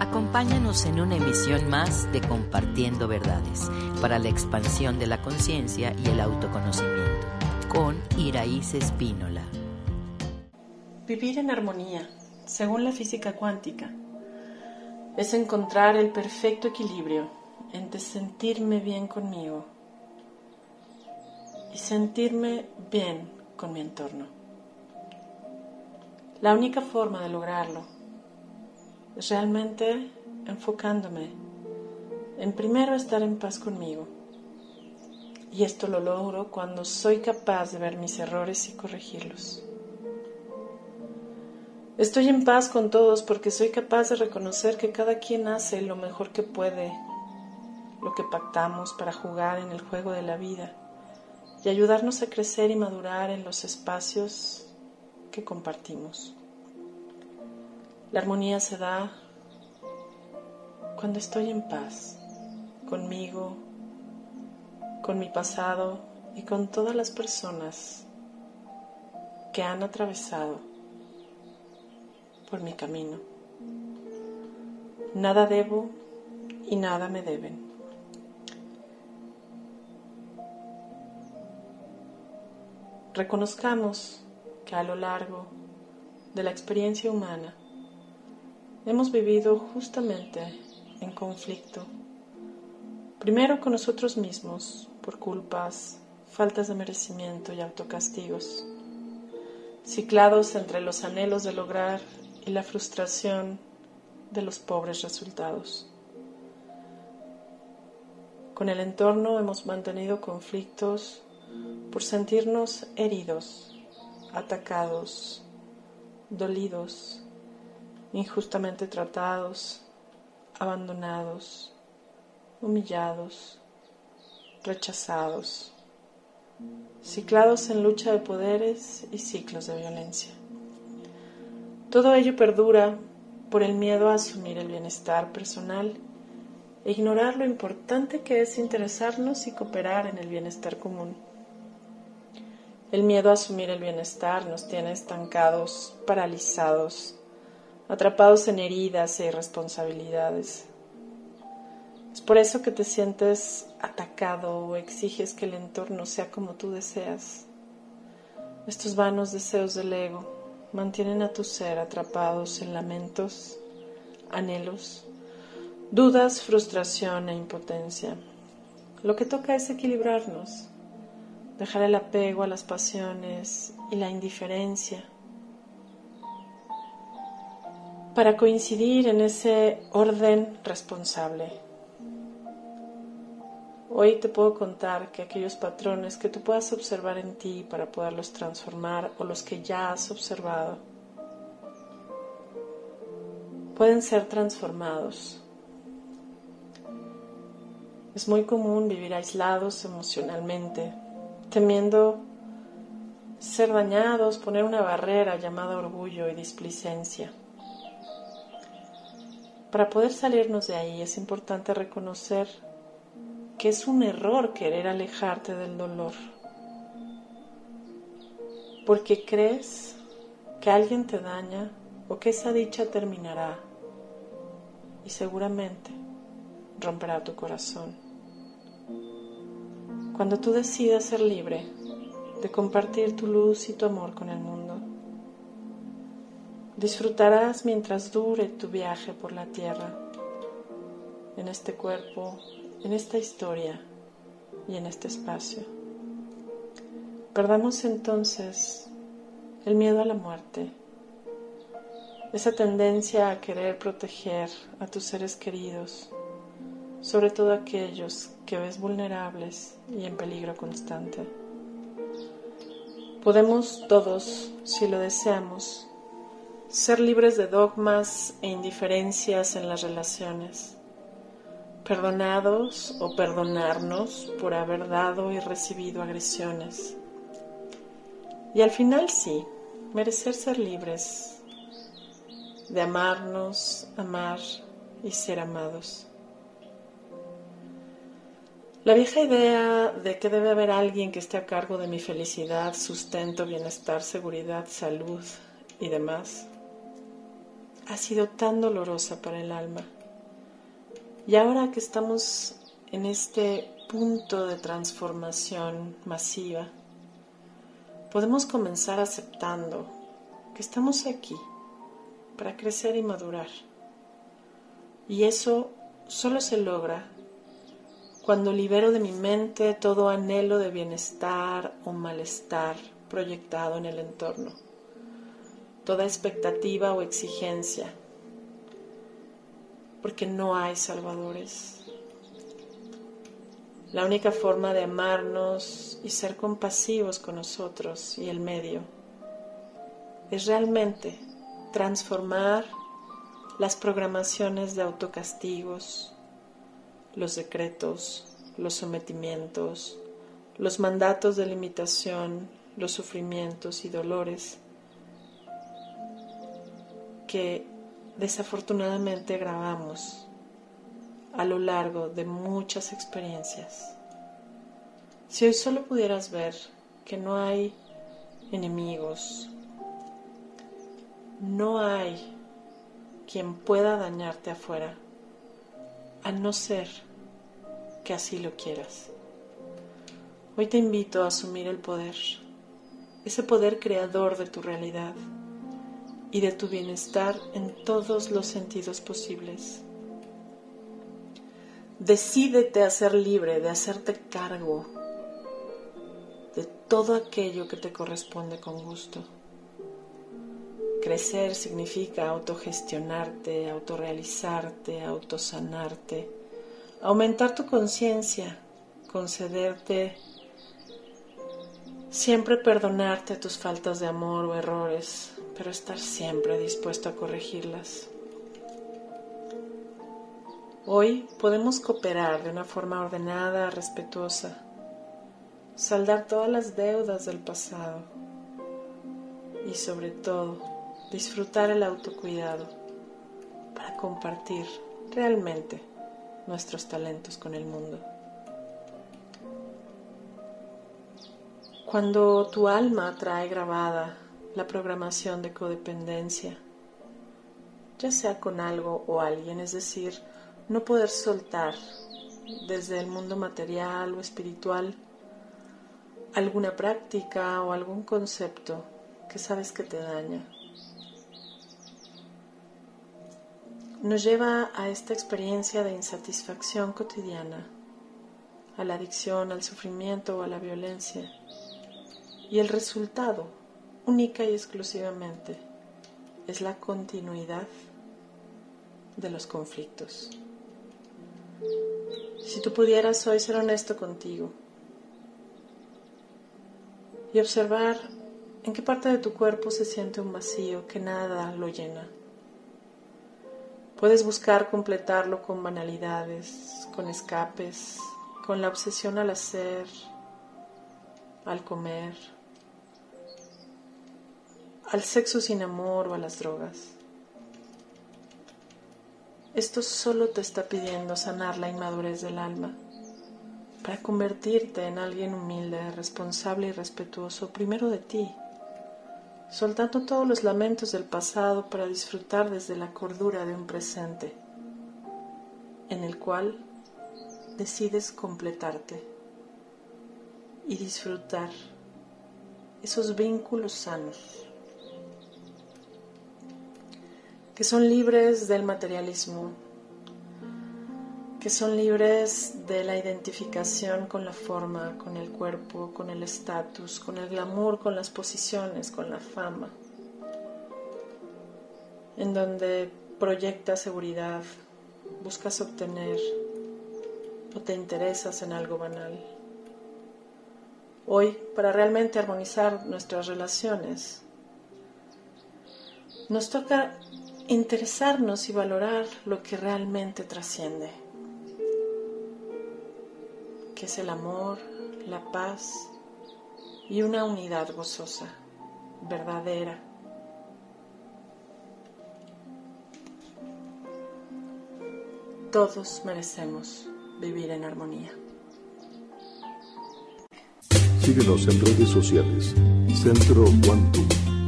Acompáñanos en una emisión más de Compartiendo Verdades para la expansión de la conciencia y el autoconocimiento con Iraíz Espínola. Vivir en armonía, según la física cuántica, es encontrar el perfecto equilibrio entre sentirme bien conmigo y sentirme bien con mi entorno. La única forma de lograrlo realmente enfocándome en primero estar en paz conmigo. Y esto lo logro cuando soy capaz de ver mis errores y corregirlos. Estoy en paz con todos porque soy capaz de reconocer que cada quien hace lo mejor que puede, lo que pactamos para jugar en el juego de la vida y ayudarnos a crecer y madurar en los espacios que compartimos. La armonía se da cuando estoy en paz conmigo, con mi pasado y con todas las personas que han atravesado por mi camino. Nada debo y nada me deben. Reconozcamos que a lo largo de la experiencia humana hemos vivido justamente en conflicto. Primero con nosotros mismos por culpas, faltas de merecimiento y autocastigos, ciclados entre los anhelos de lograr y la frustración de los pobres resultados. Con el entorno hemos mantenido conflictos por sentirnos heridos, atacados, dolidos, injustamente tratados, abandonados, humillados, rechazados, ciclados en lucha de poderes y ciclos de violencia. Todo ello perdura por el miedo a asumir el bienestar personal e ignorar lo importante que es interesarnos y cooperar en el bienestar común. El miedo a asumir el bienestar nos tiene estancados, paralizados, atrapados en heridas e irresponsabilidades. Es por eso que te sientes atacado o exiges que el entorno sea como tú deseas. Estos vanos deseos del ego mantienen a tu ser atrapados en lamentos, anhelos, dudas, frustración e impotencia. Lo que toca es equilibrarnos, dejar el apego a las pasiones y la indiferencia para coincidir en ese orden responsable. Hoy te puedo contar que aquellos patrones que tú puedas observar en ti para poderlos transformar o los que ya has observado pueden ser transformados. Es muy común vivir aislados emocionalmente, temiendo ser dañados, poner una barrera llamada orgullo y displicencia. Para poder salirnos de ahí es importante reconocer que es un error querer alejarte del dolor, porque crees que alguien te daña o que esa dicha terminará y seguramente romperá tu corazón. Cuando tú decidas ser libre de compartir tu luz y tu amor con el mundo, Disfrutarás mientras dure tu viaje por la tierra, en este cuerpo, en esta historia y en este espacio. Perdamos entonces el miedo a la muerte, esa tendencia a querer proteger a tus seres queridos, sobre todo aquellos que ves vulnerables y en peligro constante. Podemos todos, si lo deseamos, ser libres de dogmas e indiferencias en las relaciones, perdonados o perdonarnos por haber dado y recibido agresiones. Y al final sí, merecer ser libres de amarnos, amar y ser amados. La vieja idea de que debe haber alguien que esté a cargo de mi felicidad, sustento, bienestar, seguridad, salud y demás ha sido tan dolorosa para el alma. Y ahora que estamos en este punto de transformación masiva, podemos comenzar aceptando que estamos aquí para crecer y madurar. Y eso solo se logra cuando libero de mi mente todo anhelo de bienestar o malestar proyectado en el entorno, toda expectativa o exigencia, porque no hay salvadores. La única forma de amarnos y ser compasivos con nosotros y el medio es realmente transformar las programaciones de autocastigos, los decretos, los sometimientos, los mandatos de limitación, los sufrimientos y dolores que desafortunadamente grabamos a lo largo de muchas experiencias. Si hoy solo pudieras ver que no hay enemigos, no hay quien pueda dañarte afuera, a no ser que así lo quieras. Hoy te invito a asumir el poder, ese poder creador de tu realidad y de tu bienestar en todos los sentidos posibles. Decídete a ser libre de hacerte cargo de todo aquello que te corresponde con gusto. Crecer significa autogestionarte, autorrealizarte, autosanarte, aumentar tu conciencia, concederte, siempre perdonarte tus faltas de amor o errores, pero estar siempre dispuesto a corregirlas. Hoy podemos cooperar de una forma ordenada, respetuosa, saldar todas las deudas del pasado y sobre todo disfrutar el autocuidado para compartir realmente nuestros talentos con el mundo. Cuando tu alma trae grabada la programación de codependencia, ya sea con algo o alguien, es decir, no poder soltar desde el mundo material o espiritual alguna práctica o algún concepto que sabes que te daña nos lleva a esta experiencia de insatisfacción cotidiana, a la adicción, al sufrimiento o a la violencia. Y el resultado, única y exclusivamente, es la continuidad de los conflictos. Si tú pudieras hoy ser honesto contigo y observar en qué parte de tu cuerpo se siente un vacío que nada lo llena Puedes buscar completarlo con banalidades, con escapes, con la obsesión al hacer, al comer, al sexo sin amor o a las drogas. Esto solo te está pidiendo sanar la inmadurez del alma para convertirte en alguien humilde, responsable y respetuoso primero de ti soltando todos los lamentos del pasado para disfrutar desde la cordura de un presente, en el cual decides completarte y disfrutar esos vínculos sanos que son libres del materialismo, que son libres de la identificación con la forma, con el cuerpo, con el estatus, con el glamour, con las posiciones, con la fama, en donde proyectas seguridad, buscas obtener o te interesas en algo banal. Hoy, para realmente armonizar nuestras relaciones, nos toca interesarnos y valorar lo que realmente trasciende que es el amor, la paz y una unidad gozosa, verdadera. Todos merecemos vivir en armonía. Síguenos en redes sociales. Centro Quantum.